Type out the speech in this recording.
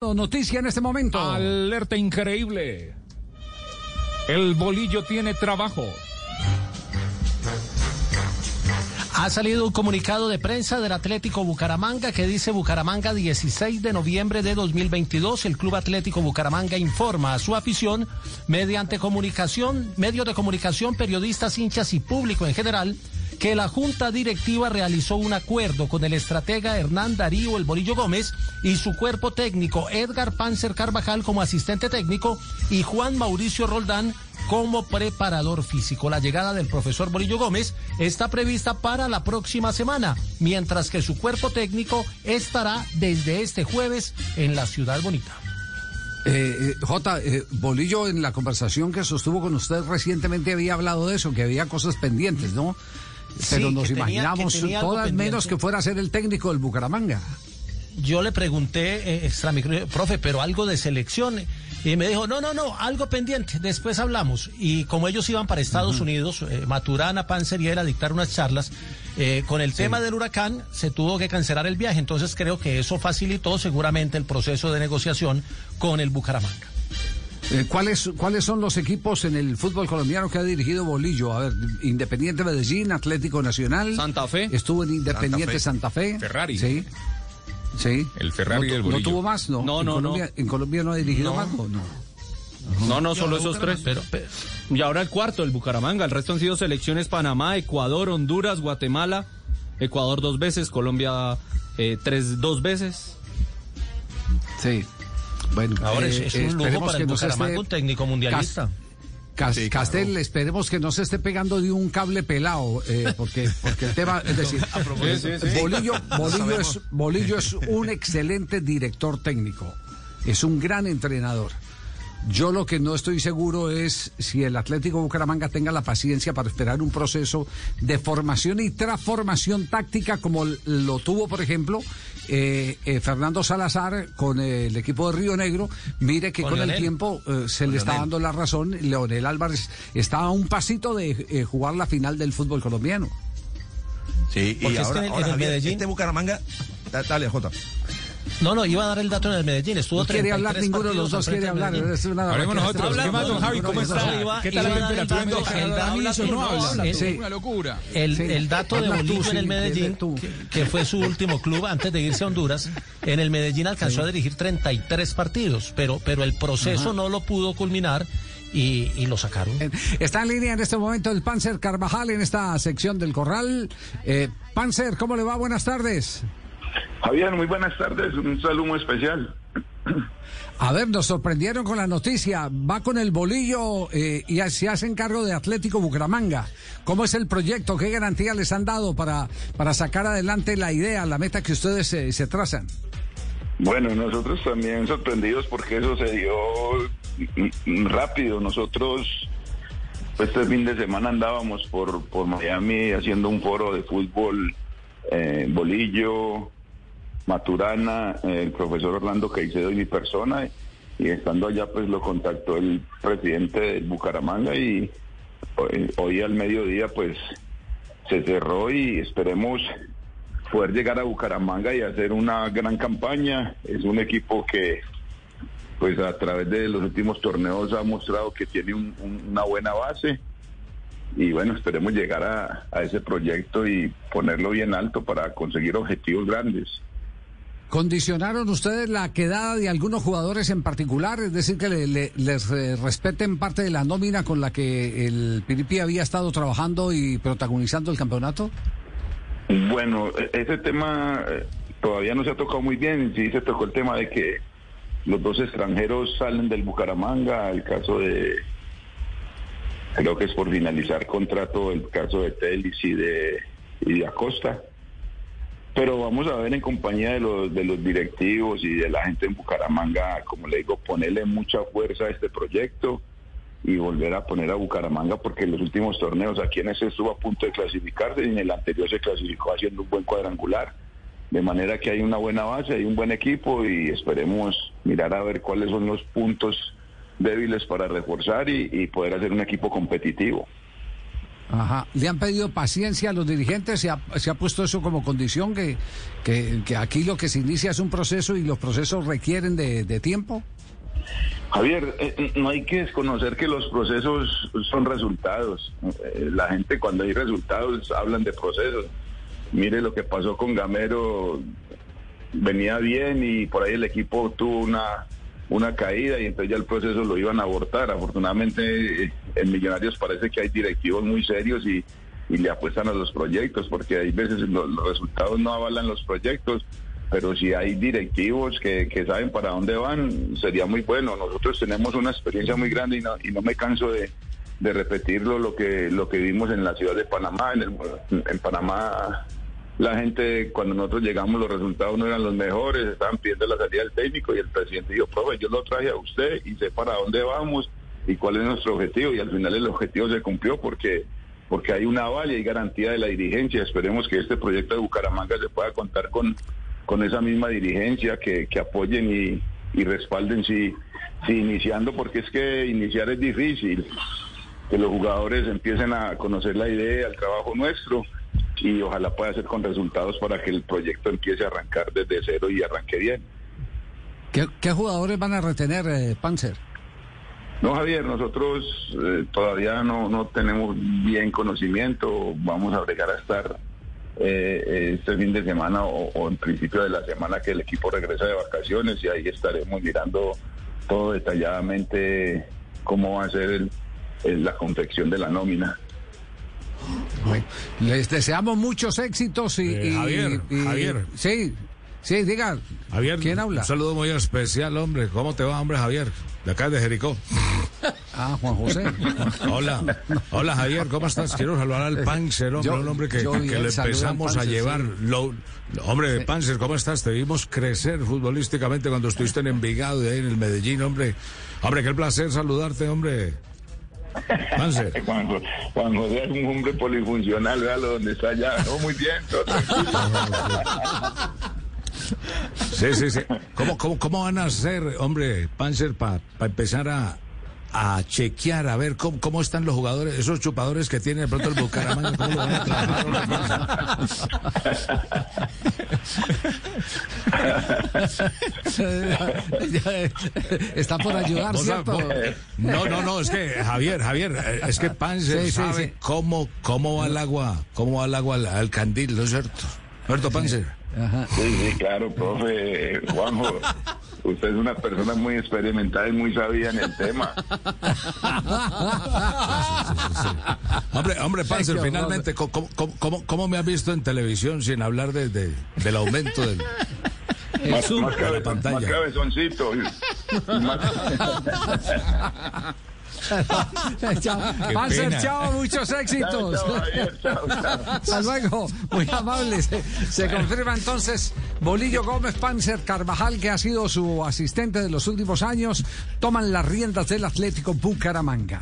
Noticia en este momento. Alerta increíble. El bolillo tiene trabajo. Ha salido un comunicado de prensa del Atlético Bucaramanga que dice Bucaramanga 16 de noviembre de 2022. El Club Atlético Bucaramanga informa a su afición mediante comunicación, medios de comunicación, periodistas, hinchas y público en general que la Junta Directiva realizó un acuerdo con el estratega Hernán Darío El Bolillo Gómez y su cuerpo técnico Edgar Panzer Carvajal como asistente técnico y Juan Mauricio Roldán como preparador físico. La llegada del profesor Bolillo Gómez está prevista para la próxima semana, mientras que su cuerpo técnico estará desde este jueves en la Ciudad Bonita. Eh, eh, J, eh, Bolillo en la conversación que sostuvo con usted recientemente había hablado de eso, que había cosas pendientes, ¿no? Pero Sí, nos tenía- imaginamos tenía todas menos que fuera a ser el técnico del Bucaramanga. Yo le pregunté, eh, extra micro- profe, pero algo de selección. Y me dijo, no, no, no, algo pendiente, después hablamos. Y como ellos iban para Estados Unidos, eh, Maturana, Panzer y él a dictar unas charlas, eh, con el tema del huracán se tuvo que cancelar el viaje. Entonces creo que eso facilitó seguramente el proceso de negociación con el Bucaramanga. Eh, ¿cuáles, ¿Cuáles son los equipos en el fútbol colombiano que ha dirigido Bolillo? A ver, Independiente Medellín, Atlético Nacional. Santa Fe. Estuvo en Independiente Santa Fe. Ferrari. Sí. Sí. El Ferrari no, y el tu- ¿No Bolillo. tuvo más? No, No, en no, Colombia, ¿En Colombia no ha dirigido más? No. no. No, no, solo esos tres. Pero, pero- Y ahora el cuarto, el Bucaramanga. El resto han sido selecciones Panamá, Ecuador, Honduras, Guatemala. Ecuador dos veces, Colombia eh, tres, dos veces. Sí. Bueno, ahora es, eh, es un lujo esperemos para el que no se Bucaramanga, esté- un técnico mundialista. Cas- Sí, Castel, esperemos que no se esté pegando de un cable pelado, eh, porque, porque el tema, es decir, Bolillo, Bolillo, es, Bolillo es un excelente director técnico, es un gran entrenador. Yo lo que no estoy seguro es si el Atlético Bucaramanga tenga la paciencia para esperar un proceso de formación y transformación táctica como lo tuvo, por ejemplo, eh, eh, Fernando Salazar con el equipo de Río Negro. Mire que Con con, el tiempo eh, se le está dando la razón. Leonel Álvarez está a un pasito de eh, jugar la final del fútbol colombiano. Sí, Porque y es ahora, que en el- ahora, en el Javier, Medellín- este Bucaramanga, da- dale, Jota. No, no, iba a dar el dato en el Medellín. Estuvo No quiere 33 hablar ninguno de los dos, quiere hablar. Es una Hablemos nosotros. ¿Qué más, don Javi? ¿Cómo está? ¿Qué tal la temperatura el dato- no habla. Sí. Una locura. El, dato de Bolillo sí, en el Medellín, tú. que, que fue su último club antes de irse a Honduras, en el Medellín alcanzó a dirigir 33 partidos, pero, pero el proceso no lo pudo culminar y, y lo sacaron. Está en línea en este momento el Panzer Carvajal en esta sección del Corral. Eh, Panzer, ¿cómo le va? Buenas tardes. Javier, muy buenas tardes, un saludo muy especial. A ver, nos sorprendieron con la noticia. Va con el bolillo eh, y se hacen cargo de Atlético Bucaramanga. ¿Cómo es el proyecto? ¿Qué garantía les han dado para, para sacar adelante la idea, la meta que ustedes eh, se trazan? Bueno, nosotros también sorprendidos porque eso se dio mm, mm, rápido. Nosotros pues, este fin de semana andábamos por, por Miami haciendo un foro de fútbol, eh, bolillo, Maturana, eh, el profesor Orlando Caicedo y mi persona. Y estando allá, pues lo contactó el presidente de Bucaramanga y hoy, al mediodía, pues se cerró y esperemos poder llegar a Bucaramanga y hacer una gran campaña. Es un equipo que, pues a través de los últimos torneos ha mostrado que tiene un- un- una buena base. Y bueno, esperemos llegar a ese proyecto y ponerlo bien alto para conseguir objetivos grandes. ¿Condicionaron ustedes la quedada de algunos jugadores en particular? Es decir, que le- le- les eh, respeten parte de la nómina con la que el Piripi había estado trabajando y protagonizando el campeonato? Bueno, e- ese tema eh, todavía no se ha tocado muy bien. Sí se tocó el tema de que los dos extranjeros salen del Bucaramanga, el caso de, creo que es por finalizar contrato, el caso de Telis y de Acosta. Pero vamos a ver en compañía de los, de los directivos y de la gente en Bucaramanga, como le digo, ponerle mucha fuerza a este proyecto y volver a poner a Bucaramanga porque en los últimos torneos aquí en ese estuvo a punto de clasificarse y en el anterior se clasificó haciendo un buen cuadrangular. De manera que hay una buena base, hay un buen equipo y esperemos mirar a ver cuáles son los puntos débiles para reforzar y, y poder hacer un equipo competitivo. Ajá. ¿Le han pedido paciencia a los dirigentes? ¿Se ha, se ha puesto eso como condición que, que, que aquí lo que se inicia es un proceso y los procesos requieren de, de tiempo? Javier, eh, no hay que desconocer que los procesos son resultados. Eh, La gente cuando hay resultados hablan de procesos. Mire lo que pasó con Gamero, venía bien y por ahí el equipo tuvo una, una caída y entonces ya el proceso lo iban a abortar. Afortunadamente eh, en Millonarios parece que hay directivos muy serios y, y le apuestan a los proyectos porque hay veces lo- los, resultados no avalan los proyectos. Pero si hay directivos que, que saben para dónde van, sería muy bueno. Nosotros tenemos una experiencia muy grande y no, y no me canso de, de repetirlo lo que lo que vimos en la ciudad de Panamá. En, en Panamá la gente cuando nosotros llegamos los resultados no eran los mejores, estaban pidiendo la salida del técnico y el presidente dijo, profe, yo lo traje a usted y sé para dónde vamos y cuál es nuestro objetivo y al final el objetivo se cumplió porque porque hay una aval y garantía de la dirigencia. Esperemos que este proyecto de Bucaramanga se pueda contar con, con esa misma dirigencia, que, que apoyen y, y respalden si, si iniciando, porque es que iniciar es difícil, que los jugadores empiecen a conocer la idea, el trabajo nuestro y ojalá pueda ser con resultados para que el proyecto empiece a arrancar desde cero y arranque bien. ¿Qué, qué jugadores van a retener, eh, Panzer? No, Javier, nosotros eh, todavía no, no tenemos bien conocimiento. Vamos a bregar a estar eh, este fin de semana o, o en principio de la semana que el equipo regresa de vacaciones y ahí estaremos mirando todo detalladamente cómo va a ser el- el- la confección de la nómina. Bueno, les deseamos muchos éxitos y... Eh, y- Javier, y- Javier. Sí, sí, diga. Javier, ¿Quién habla? Un saludo muy especial, hombre. ¿Cómo te va, hombre, Javier? De acá de Jericó. Ah, Juan José. Hola, hola Javier, ¿cómo estás? Quiero saludar al Panzer, hombre, Yo- un hombre que, al empezamos a llevar. sí. Lo, hombre, Panzer, ¿cómo estás? Te vimos crecer futbolísticamente cuando estuviste en Envigado y ahí en el Medellín, hombre. Hombre, qué placer saludarte, hombre. Panzer. Juan, Juan José es un hombre polifuncional, véalo donde está allá. No, muy bien, todo tranquilo. Sí, sí, sí. ¿Cómo, cómo, cómo van a hacer, hombre, Panzer, para empezar a, a chequear, a ver cómo, cómo están los jugadores, esos chupadores que tiene de pronto el Bucaramanga? ¿Cómo lo van a trabajar? Está por ayudar, ¿cierto? vos- No, no, no, es que Javier, Javier, eh, es que Panzer Sí, sí, sabe sí. cómo cómo va el agua, cómo va el agua al, al candil, ¿no es cierto? ¿Cierto, Panzer? Sí, sí, claro, profe. Juanjo, usted es una persona muy experimentada y muy sabia en el tema. Hombre, hombre, Panzer, finalmente, ¿cómo, cómo, cómo, cómo me has visto en televisión sin hablar de, de- del aumento del... Más, más, la cabe- pantalla. más cabezoncito. más-. Panzer, chao, muchos éxitos. Chao, chao, Javier, chao, chao. Hasta luego, muy amable. Se, se confirma entonces Bolillo Gómez Panzer Carvajal, que ha sido su asistente de los últimos años, toman las riendas del Atlético Bucaramanga.